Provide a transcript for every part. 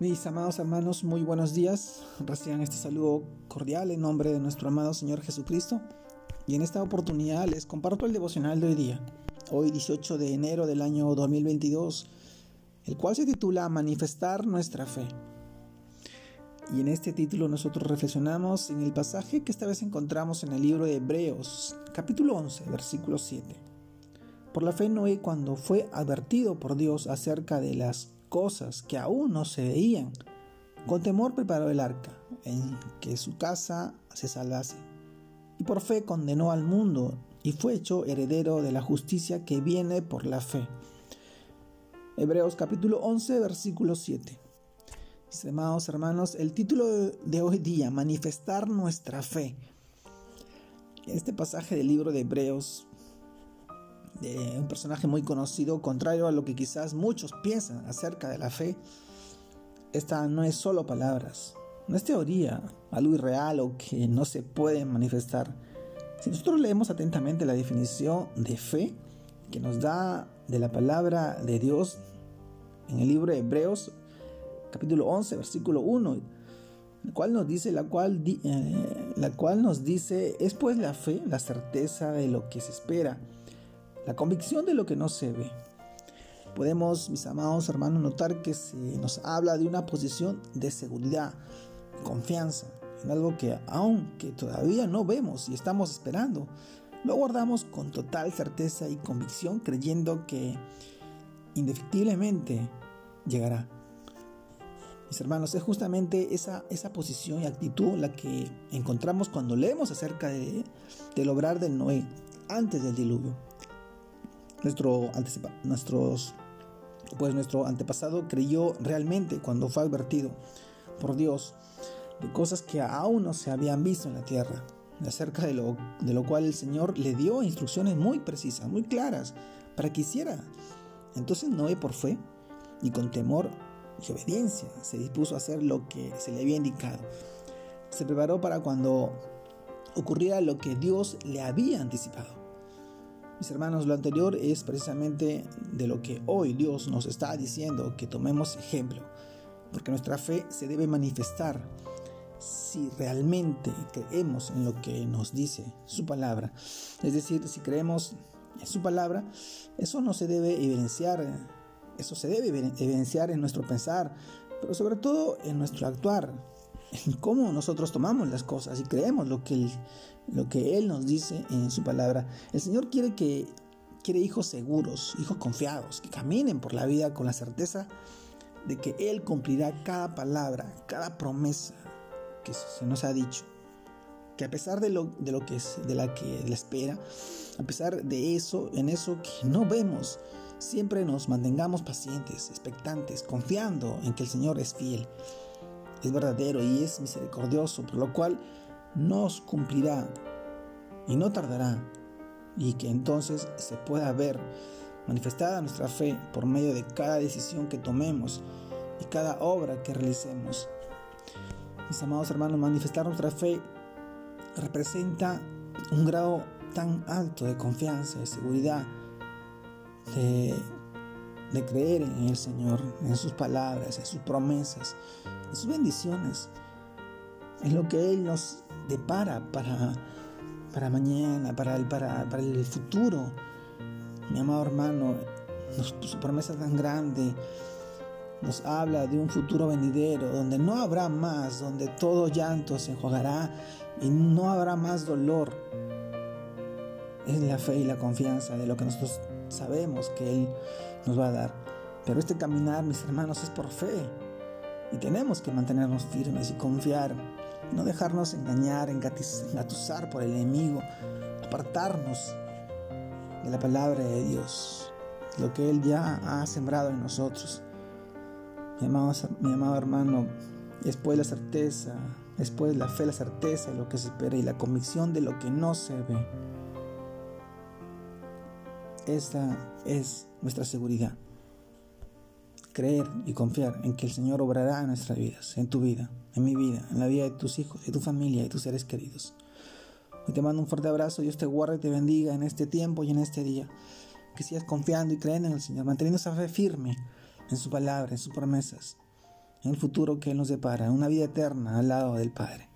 Mis amados hermanos, muy buenos días. Reciban este saludo cordial en nombre de nuestro amado Señor Jesucristo. Y en esta oportunidad les comparto el devocional de hoy día, hoy 18 de enero del año 2022, el cual se titula Manifestar nuestra fe. Y en este título nosotros reflexionamos en el pasaje que esta vez encontramos en el libro de Hebreos, capítulo 11, versículo 7. Por la fe Noé cuando fue advertido por Dios acerca de las cosas que aún no se veían. Con temor preparó el arca, en que su casa se salvase. Y por fe condenó al mundo y fue hecho heredero de la justicia que viene por la fe. Hebreos capítulo 11, versículo 7. Mis amados hermanos, el título de hoy día, manifestar nuestra fe. Este pasaje del libro de Hebreos de un personaje muy conocido, contrario a lo que quizás muchos piensan acerca de la fe, esta no es solo palabras, no es teoría, algo irreal o que no se puede manifestar. Si nosotros leemos atentamente la definición de fe que nos da de la palabra de Dios en el libro de Hebreos, capítulo 11, versículo 1, el cual nos dice, la cual, eh, la cual nos dice, es pues la fe, la certeza de lo que se espera la convicción de lo que no se ve. Podemos, mis amados hermanos, notar que se nos habla de una posición de seguridad, confianza, en algo que aunque todavía no vemos y estamos esperando, lo guardamos con total certeza y convicción creyendo que indefectiblemente llegará. Mis hermanos, es justamente esa, esa posición y actitud la que encontramos cuando leemos acerca de, del obrar del Noé antes del diluvio. Nuestro, nuestros, pues nuestro antepasado creyó realmente cuando fue advertido por Dios de cosas que aún no se habían visto en la tierra, acerca de lo, de lo cual el Señor le dio instrucciones muy precisas, muy claras, para que hiciera. Entonces Noé por fe y con temor y obediencia se dispuso a hacer lo que se le había indicado. Se preparó para cuando ocurriera lo que Dios le había anticipado. Mis hermanos, lo anterior es precisamente de lo que hoy Dios nos está diciendo que tomemos ejemplo, porque nuestra fe se debe manifestar si realmente creemos en lo que nos dice su palabra. Es decir, si creemos en su palabra, eso no se debe evidenciar, eso se debe evidenciar en nuestro pensar, pero sobre todo en nuestro actuar, en cómo nosotros tomamos las cosas y creemos lo que Él, lo que él nos dice en su palabra. El Señor quiere que quiere hijos seguros, hijos confiados, que caminen por la vida con la certeza de que Él cumplirá cada palabra, cada promesa que se nos ha dicho. Que a pesar de lo, de lo que de la que le espera, a pesar de eso, en eso que no vemos, siempre nos mantengamos pacientes, expectantes, confiando en que el Señor es fiel es verdadero y es misericordioso, por lo cual nos cumplirá y no tardará, y que entonces se pueda ver manifestada nuestra fe por medio de cada decisión que tomemos y cada obra que realicemos. Mis amados hermanos, manifestar nuestra fe representa un grado tan alto de confianza, de seguridad, de, de creer en el Señor, en sus palabras, en sus promesas, sus bendiciones, es lo que Él nos depara para, para mañana, para el, para, el futuro. Mi amado hermano, su promesa tan grande nos habla de un futuro venidero donde no habrá más, donde todo llanto se enjuagará y no habrá más dolor. Es la fe y la confianza de lo que nosotros sabemos que Él nos va a dar. Pero este caminar, mis hermanos, es por fe. Y tenemos que mantenernos firmes y confiar, no dejarnos engañar, engatusar por el enemigo, apartarnos de la palabra de Dios, lo que Él ya ha sembrado en nosotros. Mi amado, mi amado hermano, después la certeza, después la fe, la certeza de lo que se espera y la convicción de lo que no se ve. Esta es nuestra seguridad creer y confiar en que el Señor obrará en nuestras vidas, en tu vida, en mi vida, en la vida de tus hijos, de tu familia y tus seres queridos. Hoy te mando un fuerte abrazo, Dios te guarde y te bendiga en este tiempo y en este día. Que sigas confiando y creyendo en el Señor, manteniendo esa fe firme en su palabra, en sus promesas. en el futuro que Él nos depara, una vida eterna al lado del Padre.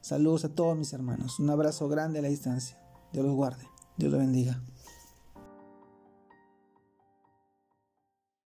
Saludos a todos mis hermanos, un abrazo grande a la distancia. Dios los guarde, Dios los bendiga.